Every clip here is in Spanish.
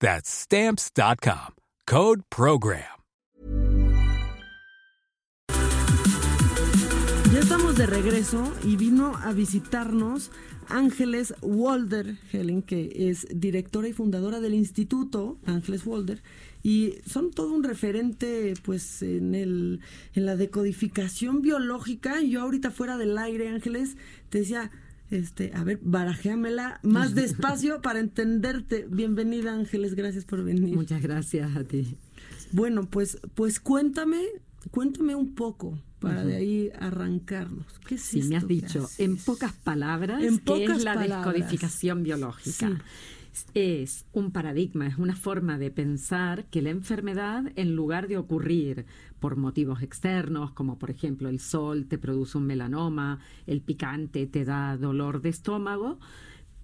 That's stamps.com. Code program. Ya estamos de regreso y vino a visitarnos Ángeles Walder Helen, que es directora y fundadora del Instituto Ángeles Walder. Y son todo un referente pues en el en la decodificación biológica. Yo ahorita fuera del aire, Ángeles, te decía, este, a ver, barajéamela más despacio para entenderte. Bienvenida, Ángeles, gracias por venir. Muchas gracias a ti. Bueno, pues, pues cuéntame, cuéntame un poco para de ahí arrancarnos. ¿Qué es sí, me has dicho, en pocas palabras, En ¿qué pocas es la palabras. descodificación biológica? Es un paradigma, es una forma de pensar que la enfermedad, en lugar de ocurrir por motivos externos, como por ejemplo el sol te produce un melanoma, el picante te da dolor de estómago,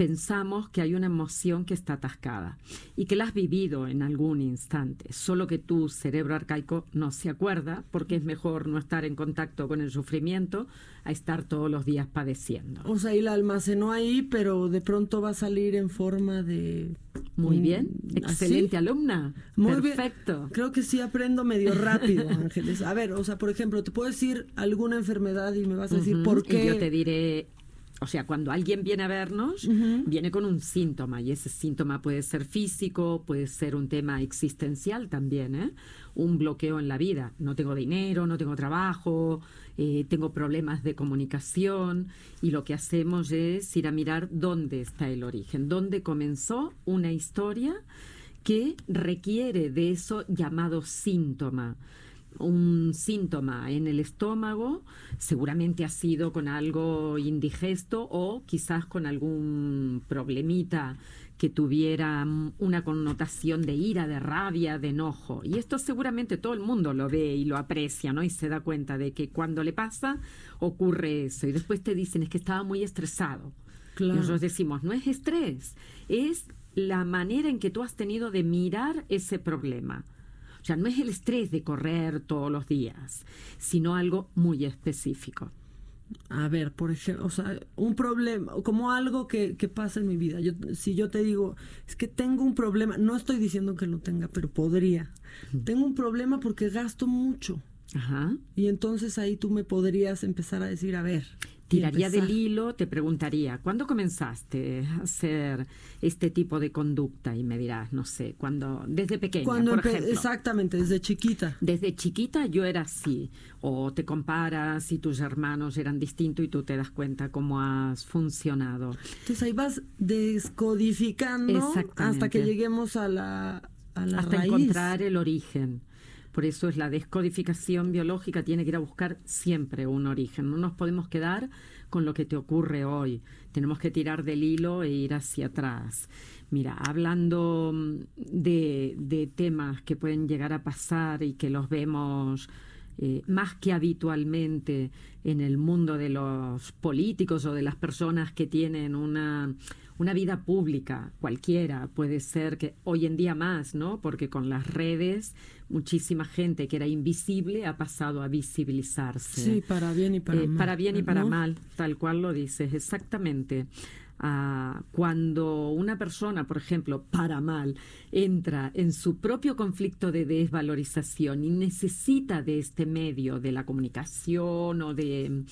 pensamos que hay una emoción que está atascada y que la has vivido en algún instante, solo que tu cerebro arcaico no se acuerda porque es mejor no estar en contacto con el sufrimiento a estar todos los días padeciendo. O sea, y la almacenó ahí, pero de pronto va a salir en forma de... Muy bien, excelente alumna. Muy bien. Perfecto. Creo que sí aprendo medio rápido, Ángeles. A ver, o sea, por ejemplo, te puedo decir alguna enfermedad y me vas a decir por qué. Y yo te diré, o sea, cuando alguien viene a vernos, viene con un síntoma y ese síntoma puede ser físico, puede ser un tema existencial también, ¿eh? Un bloqueo en la vida. No tengo dinero, no tengo trabajo, eh, tengo problemas de comunicación y lo que hacemos es ir a mirar dónde está el origen, dónde comenzó una historia que requiere de eso llamado síntoma un síntoma en el estómago, seguramente ha sido con algo indigesto o quizás con algún problemita que tuviera una connotación de ira, de rabia, de enojo. Y esto seguramente todo el mundo lo ve y lo aprecia, ¿no? Y se da cuenta de que cuando le pasa ocurre eso. Y después te dicen es que estaba muy estresado. Claro. Nosotros decimos, no es estrés, es la manera en que tú has tenido de mirar ese problema. O sea, no es el estrés de correr todos los días, sino algo muy específico. A ver, por ejemplo, o sea, un problema, como algo que, que pasa en mi vida. Yo, si yo te digo, es que tengo un problema, no estoy diciendo que lo tenga, pero podría. Tengo un problema porque gasto mucho. Ajá. Y entonces ahí tú me podrías empezar a decir, a ver. Tiraría empezar. del hilo, te preguntaría, ¿cuándo comenzaste a hacer este tipo de conducta? Y me dirás, no sé, cuando, desde pequeña, Cuando por ejemplo. Exactamente, desde chiquita. Desde chiquita yo era así, o te comparas y tus hermanos eran distintos y tú te das cuenta cómo has funcionado. Entonces ahí vas descodificando hasta que lleguemos a la, a la hasta raíz. encontrar el origen. Por eso es la descodificación biológica, tiene que ir a buscar siempre un origen. No nos podemos quedar con lo que te ocurre hoy. Tenemos que tirar del hilo e ir hacia atrás. Mira, hablando mm, de, temas que pueden llegar a pasar y que los vemos eh, más que habitualmente en el mundo de los políticos o de las personas que tienen una, una vida pública, cualquiera, puede ser que hoy en día más, ¿no? Porque con las redes muchísima gente que era invisible ha pasado a visibilizarse. Sí, para bien y para Eh, mal. para bien y para ¿no? mal, tal cual lo dices, exactamente. Ah, cuando una persona, por ejemplo, para mal, entra en su propio conflicto de desvalorización y necesita de este medio, de la comunicación o de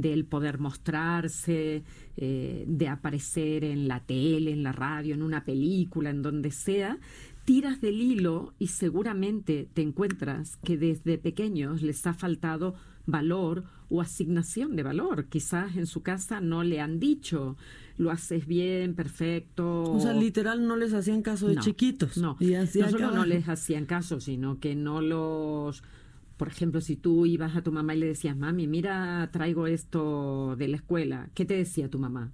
del poder mostrarse, eh, de aparecer en la tele, en la radio, en una película, en donde sea, tiras del hilo y seguramente te encuentras que desde pequeños les ha faltado valor o asignación de valor. Quizás en su casa no le han dicho, lo haces bien, perfecto. O sea, literal no les hacían caso de chiquitos. No, no solo no les hacían caso, sino que no los... Por ejemplo, si tú ibas a tu mamá y le decías, mami, mira, traigo esto de la escuela, ¿qué te decía tu mamá?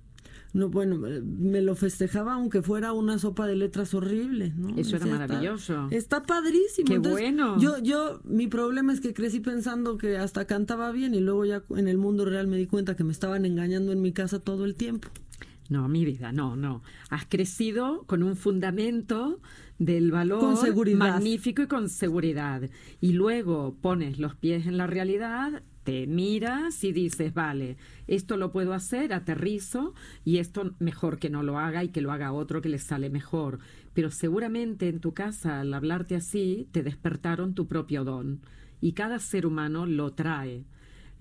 No, bueno, me lo festejaba aunque fuera una sopa de letras horrible, ¿no? Eso era maravilloso. Está, padrísimo. Qué bueno. Yo, yo, mi problema es que crecí pensando que hasta cantaba bien y luego ya en el mundo real me di cuenta que me estaban engañando en mi casa todo el tiempo. No, mi vida, no, no. Has crecido con un fundamento del valor magnífico y con seguridad. Y luego pones los pies en la realidad te miras y dices, vale, esto lo puedo hacer, aterrizo y esto mejor que no lo haga y que lo haga otro que le sale mejor. Pero seguramente en tu casa, al hablarte así, te despertaron tu propio don y cada ser humano lo trae.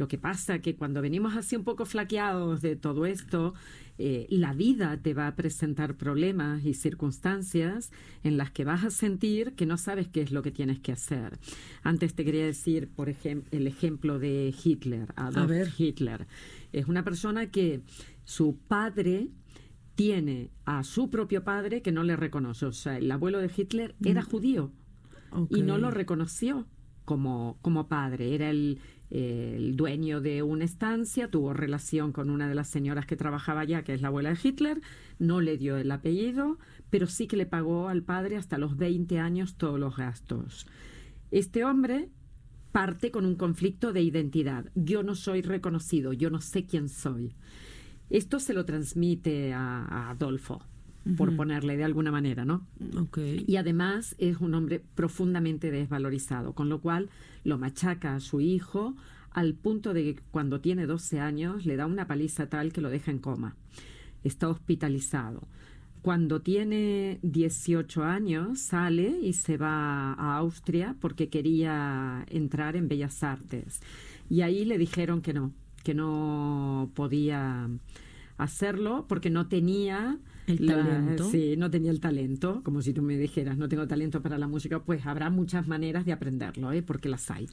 Lo que pasa que cuando venimos así un poco flaqueados de todo esto, eh, la vida te va a presentar problemas y circunstancias en las que vas a sentir que no sabes qué es lo que tienes que hacer. Antes te quería decir, por ejemplo, el ejemplo de Hitler, Adolf Hitler. Es una persona que su padre tiene a su propio padre que no le reconoce. O sea, el abuelo de Hitler era mm. judío y no lo reconoció como, como padre. Era el, el dueño de una estancia, tuvo relación con una de las señoras que trabajaba allá, que es la abuela de Hitler, no le dio el apellido, pero sí que le pagó al padre hasta los 20 años todos los gastos. Este hombre parte con un conflicto de identidad. Yo no soy reconocido, yo no sé quién soy. Esto se lo transmite a, Adolfo, por ponerle de alguna manera, ¿no? Y además es un hombre profundamente desvalorizado, con lo cual lo machaca a su hijo al punto de que cuando tiene 12 años le da una paliza tal que lo deja en coma. Está hospitalizado. Cuando tiene 18 años sale y se va a Austria porque quería entrar en Bellas Artes. Y ahí le dijeron que no, que no podía hacerlo porque no tenía el talento. Sí, no tenía el talento, como si tú me dijeras, no tengo talento para la música, pues habrá muchas maneras de aprenderlo, ¿eh? porque las hay.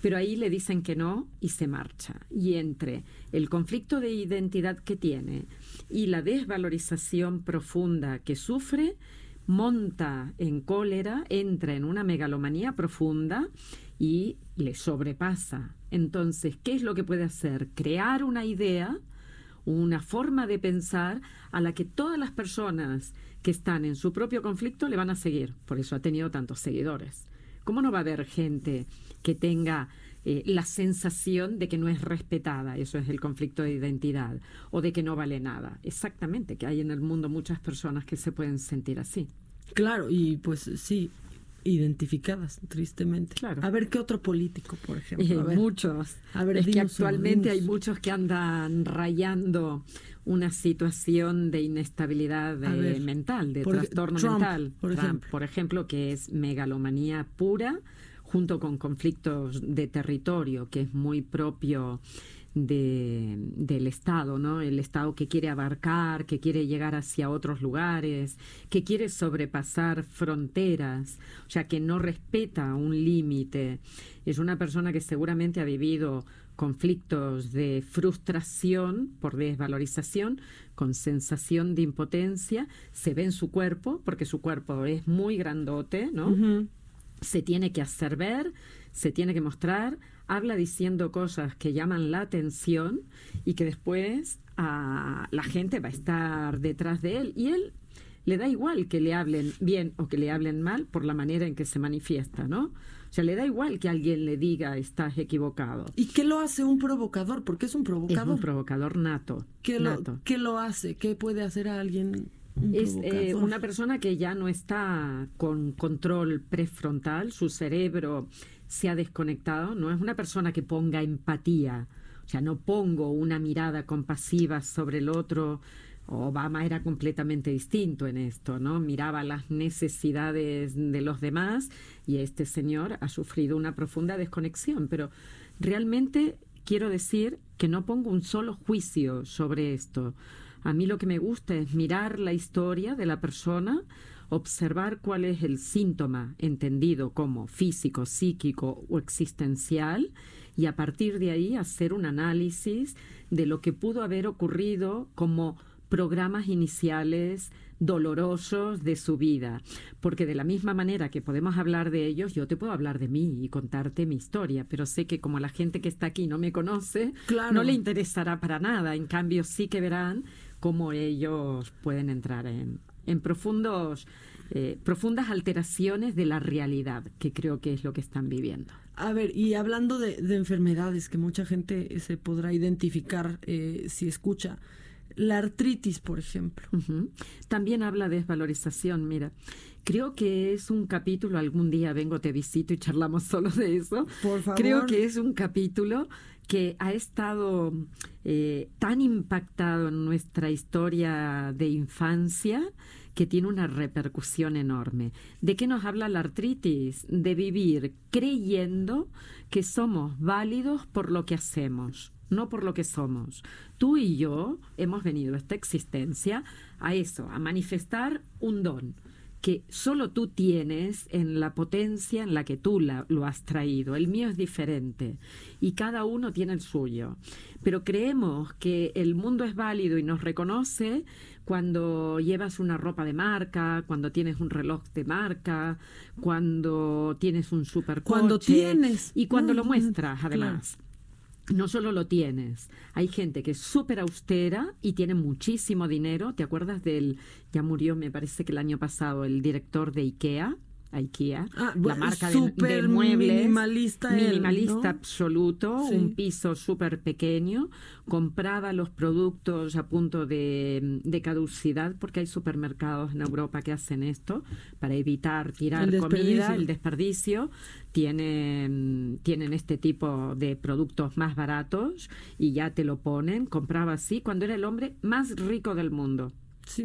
Pero ahí le dicen que no y se marcha. Y entre el conflicto de identidad que tiene y la desvalorización profunda que sufre, monta en cólera, entra en una megalomanía profunda y le sobrepasa. Entonces, ¿qué es lo que puede hacer? Crear una idea una forma de pensar a la que todas las personas que están en su propio conflicto le van a seguir. Por eso ha tenido tantos seguidores. ¿Cómo no va a haber gente que tenga eh, la sensación de que no es respetada? Eso es el conflicto de identidad. O de que no vale nada. Exactamente, que hay en el mundo muchas personas que se pueden sentir así. Claro, y pues sí, identificadas, tristemente. Claro. A ver qué otro político, por ejemplo. muchos. A ver, es que actualmente hay muchos que andan rayando una situación de inestabilidad eh, mental, de trastorno mental. Por ejemplo. por ejemplo, que es megalomanía pura junto con conflictos de territorio, que es muy propio de, del Estado, ¿no? El Estado que quiere abarcar, que quiere llegar hacia otros lugares, que quiere sobrepasar fronteras, o sea, que no respeta un límite. Es una persona que seguramente ha vivido conflictos de frustración por desvalorización, con sensación de impotencia, se ve en su cuerpo, porque su cuerpo es muy grandote, ¿no? Se tiene que hacer ver, se tiene que mostrar, habla diciendo cosas que llaman la atención y que después a ah, la gente va a estar detrás de él y él le da igual que le hablen bien o que le hablen mal por la manera en que se manifiesta, ¿no? O sea, le da igual que alguien le diga estás equivocado. ¿Y qué lo hace un provocador? Porque es un provocador. Es un provocador nato. ¿Qué, Lo, ¿qué lo hace? ¿Qué puede hacer a alguien? es eh, una persona que ya no está con control prefrontal, su cerebro se ha desconectado, no es una persona que ponga empatía, o sea, no pongo una mirada compasiva sobre el otro. Obama era completamente distinto en esto, ¿no? Miraba las necesidades de los demás y este señor ha sufrido una profunda desconexión, pero realmente quiero decir que no pongo un solo juicio sobre esto. A mí lo que me gusta es mirar la historia de la persona, observar cuál es el síntoma entendido como físico, psíquico o existencial y a partir de ahí hacer un análisis de lo que pudo haber ocurrido como programas iniciales dolorosos de su vida, porque de la misma manera que podemos hablar de ellos, yo te puedo hablar de mí y contarte mi historia, pero sé que como la gente que está aquí no me conoce, no le interesará para nada, en cambio sí que verán cómo ellos pueden entrar en, en profundos, eh, profundas alteraciones de la realidad, que creo que es lo que están viviendo. A ver, y hablando de, enfermedades que mucha gente se podrá identificar eh, si escucha, la artritis, por ejemplo. También habla de desvalorización, mira. Creo que es un capítulo, algún día vengo, te visito y charlamos solo de eso. Por favor. Creo que es un capítulo que ha estado eh, tan impactado en nuestra historia de infancia que tiene una repercusión enorme. ¿De qué nos habla la artritis? De vivir creyendo que somos válidos por lo que hacemos no por lo que somos. Tú y yo hemos venido a esta existencia a eso, a manifestar un don que solo tú tienes en la potencia en la que tú lo has traído. El mío es diferente y cada uno tiene el suyo. Pero creemos que el mundo es válido y nos reconoce cuando llevas una ropa de marca, cuando tienes un reloj de marca, cuando tienes un super Cuando tienes. Y cuando lo muestras, además no solo lo tienes, hay gente que es súper austera y tiene muchísimo dinero. ¿Te acuerdas del, ya murió, me parece que el año pasado, el director de IKEA? IKEA, ah, la marca de, muebles, minimalista, minimalista absoluto, un piso súper pequeño, compraba los productos a punto de, caducidad, porque hay supermercados en Europa que hacen esto para evitar tirar comida, el desperdicio, tienen, tienen este tipo de productos más baratos y ya te lo ponen, compraba así cuando era el hombre más rico del mundo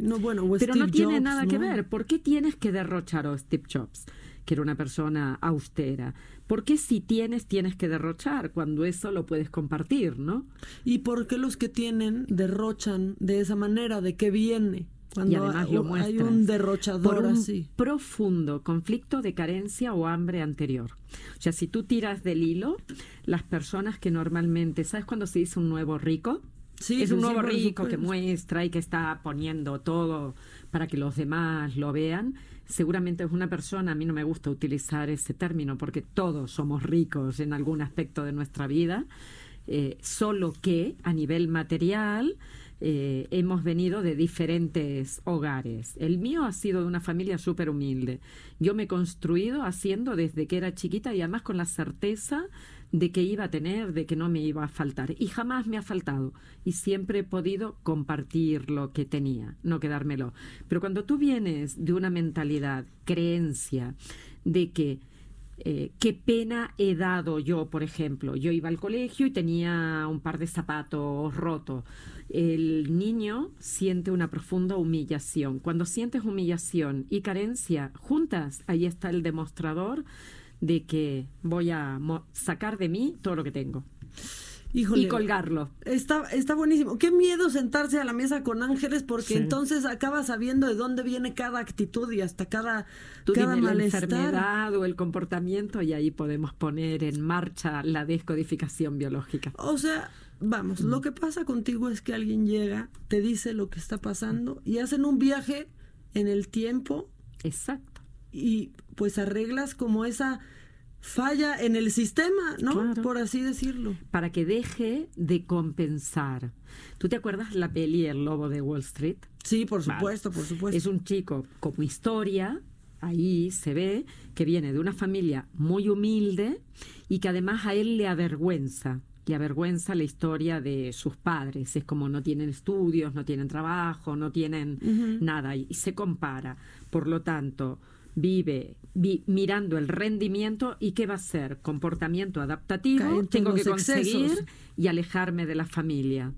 no, bueno, Pero no tiene nada que ver. ¿Por qué tienes que derrochar a Steve Jobs, que era una persona austera? ¿Por qué si tienes, tienes que derrochar cuando eso lo puedes compartir, no? ¿Y por qué los que tienen derrochan de esa manera? ¿De qué viene? Cuando y además lo hay un derrochador por un profundo conflicto de carencia o hambre anterior. O sea, si tú tiras del hilo, las personas que normalmente, ¿sabes cuando se dice un nuevo rico? Es un nuevo rico que muestra y que está poniendo todo para que los demás lo vean. Seguramente es una persona, a mí no me gusta utilizar ese término porque todos somos ricos en algún aspecto de nuestra vida, eh, solo que a nivel material eh, hemos venido de diferentes hogares. El mío ha sido de una familia súper humilde. Yo me he construido haciendo desde que era chiquita y además con la certeza de que iba a tener, de que no me iba a faltar. Y jamás me ha faltado. Y siempre he podido compartir lo que tenía, no quedármelo. Pero cuando tú vienes de una mentalidad, creencia, de que eh, qué pena he dado yo, por ejemplo. Yo iba al colegio y tenía un par de zapatos rotos. El niño siente una profunda humillación. Cuando sientes humillación y carencia juntas, ahí está el demostrador de que voy a sacar de mí todo lo que tengo. Y colgarlo. Está, está buenísimo. Qué miedo sentarse a la mesa con ángeles porque entonces acabas sabiendo de dónde viene cada actitud y hasta cada, Tú cada la enfermedad o el comportamiento y ahí podemos poner en marcha la descodificación biológica. O sea, vamos, lo que pasa contigo es que alguien llega, te dice lo que está pasando y hacen un viaje en el tiempo. Exacto. Y pues arreglas como esa falla en el sistema, ¿no? Por así decirlo. Para que deje de compensar. ¿Tú te acuerdas la peli El Lobo de Wall Street? Sí, por supuesto, por supuesto. Es un chico como historia, ahí se ve que viene de una familia muy humilde y que además a él le avergüenza le avergüenza la historia de sus padres. Es como no tienen estudios, no tienen trabajo, no tienen nada y se compara. Por lo tanto, vive mirando el rendimiento y qué va a ser comportamiento adaptativo, tengo que conseguir y alejarme de la familia.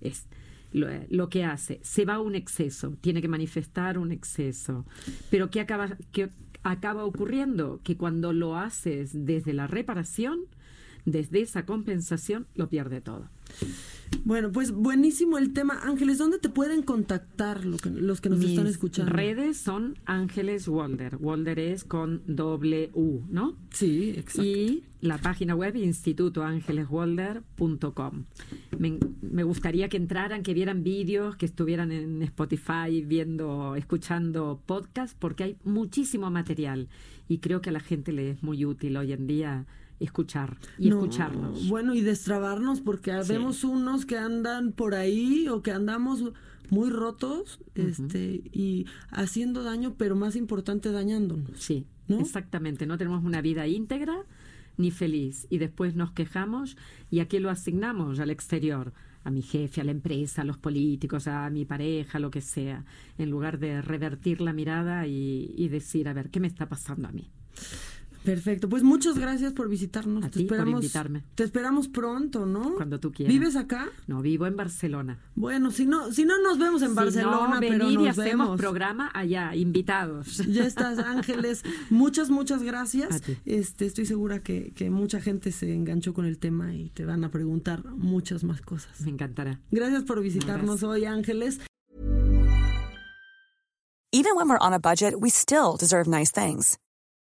Es lo, que hace, se va a un exceso, tiene que manifestar un exceso. Pero ¿qué acaba, qué acaba ocurriendo? Que cuando lo haces desde la reparación, desde esa compensación, lo pierde todo. Bueno, pues buenísimo el tema. Ángeles, ¿dónde te pueden contactar lo que- los que nos Mis están escuchando? redes son Ángeles Walder. Walder es con doble U, ¿no? Sí, exacto. Y la página web institutoangeleswalder.com. Me, me gustaría que entraran, que vieran vídeos, que estuvieran en Spotify viendo, escuchando podcast, porque hay muchísimo material y creo que a la gente le es muy útil hoy en día escuchar y No, escucharnos. Bueno, y destrabarnos, porque Sí. vemos unos que andan por ahí o que andamos muy rotos este y haciendo daño, pero más importante, dañándonos. Sí, ¿No? exactamente. No tenemos una vida íntegra ni feliz y después nos quejamos y a qué lo asignamos al exterior, a mi jefe, a la empresa, a los políticos, a mi pareja, lo que sea, en lugar de revertir la mirada y, y decir, a ver, ¿qué me está pasando a mí? Perfecto. Pues muchas gracias por visitarnos. A te ti por esperamos, invitarme. Te esperamos pronto, ¿no? Cuando tú quieras. ¿Vives acá? No, vivo en Barcelona. Bueno, si no, si no nos vemos en Si Barcelona, no, pero venid y nos hacemos vemos. programa allá, invitados. Ya estás, Ángeles. Muchas, muchas gracias. A ti. Este, estoy segura que, que mucha gente se enganchó con el tema y te van a preguntar muchas más cosas. Me encantará. Gracias por visitarnos Gracias. hoy, Ángeles. Even when we're on a budget, we still deserve nice things.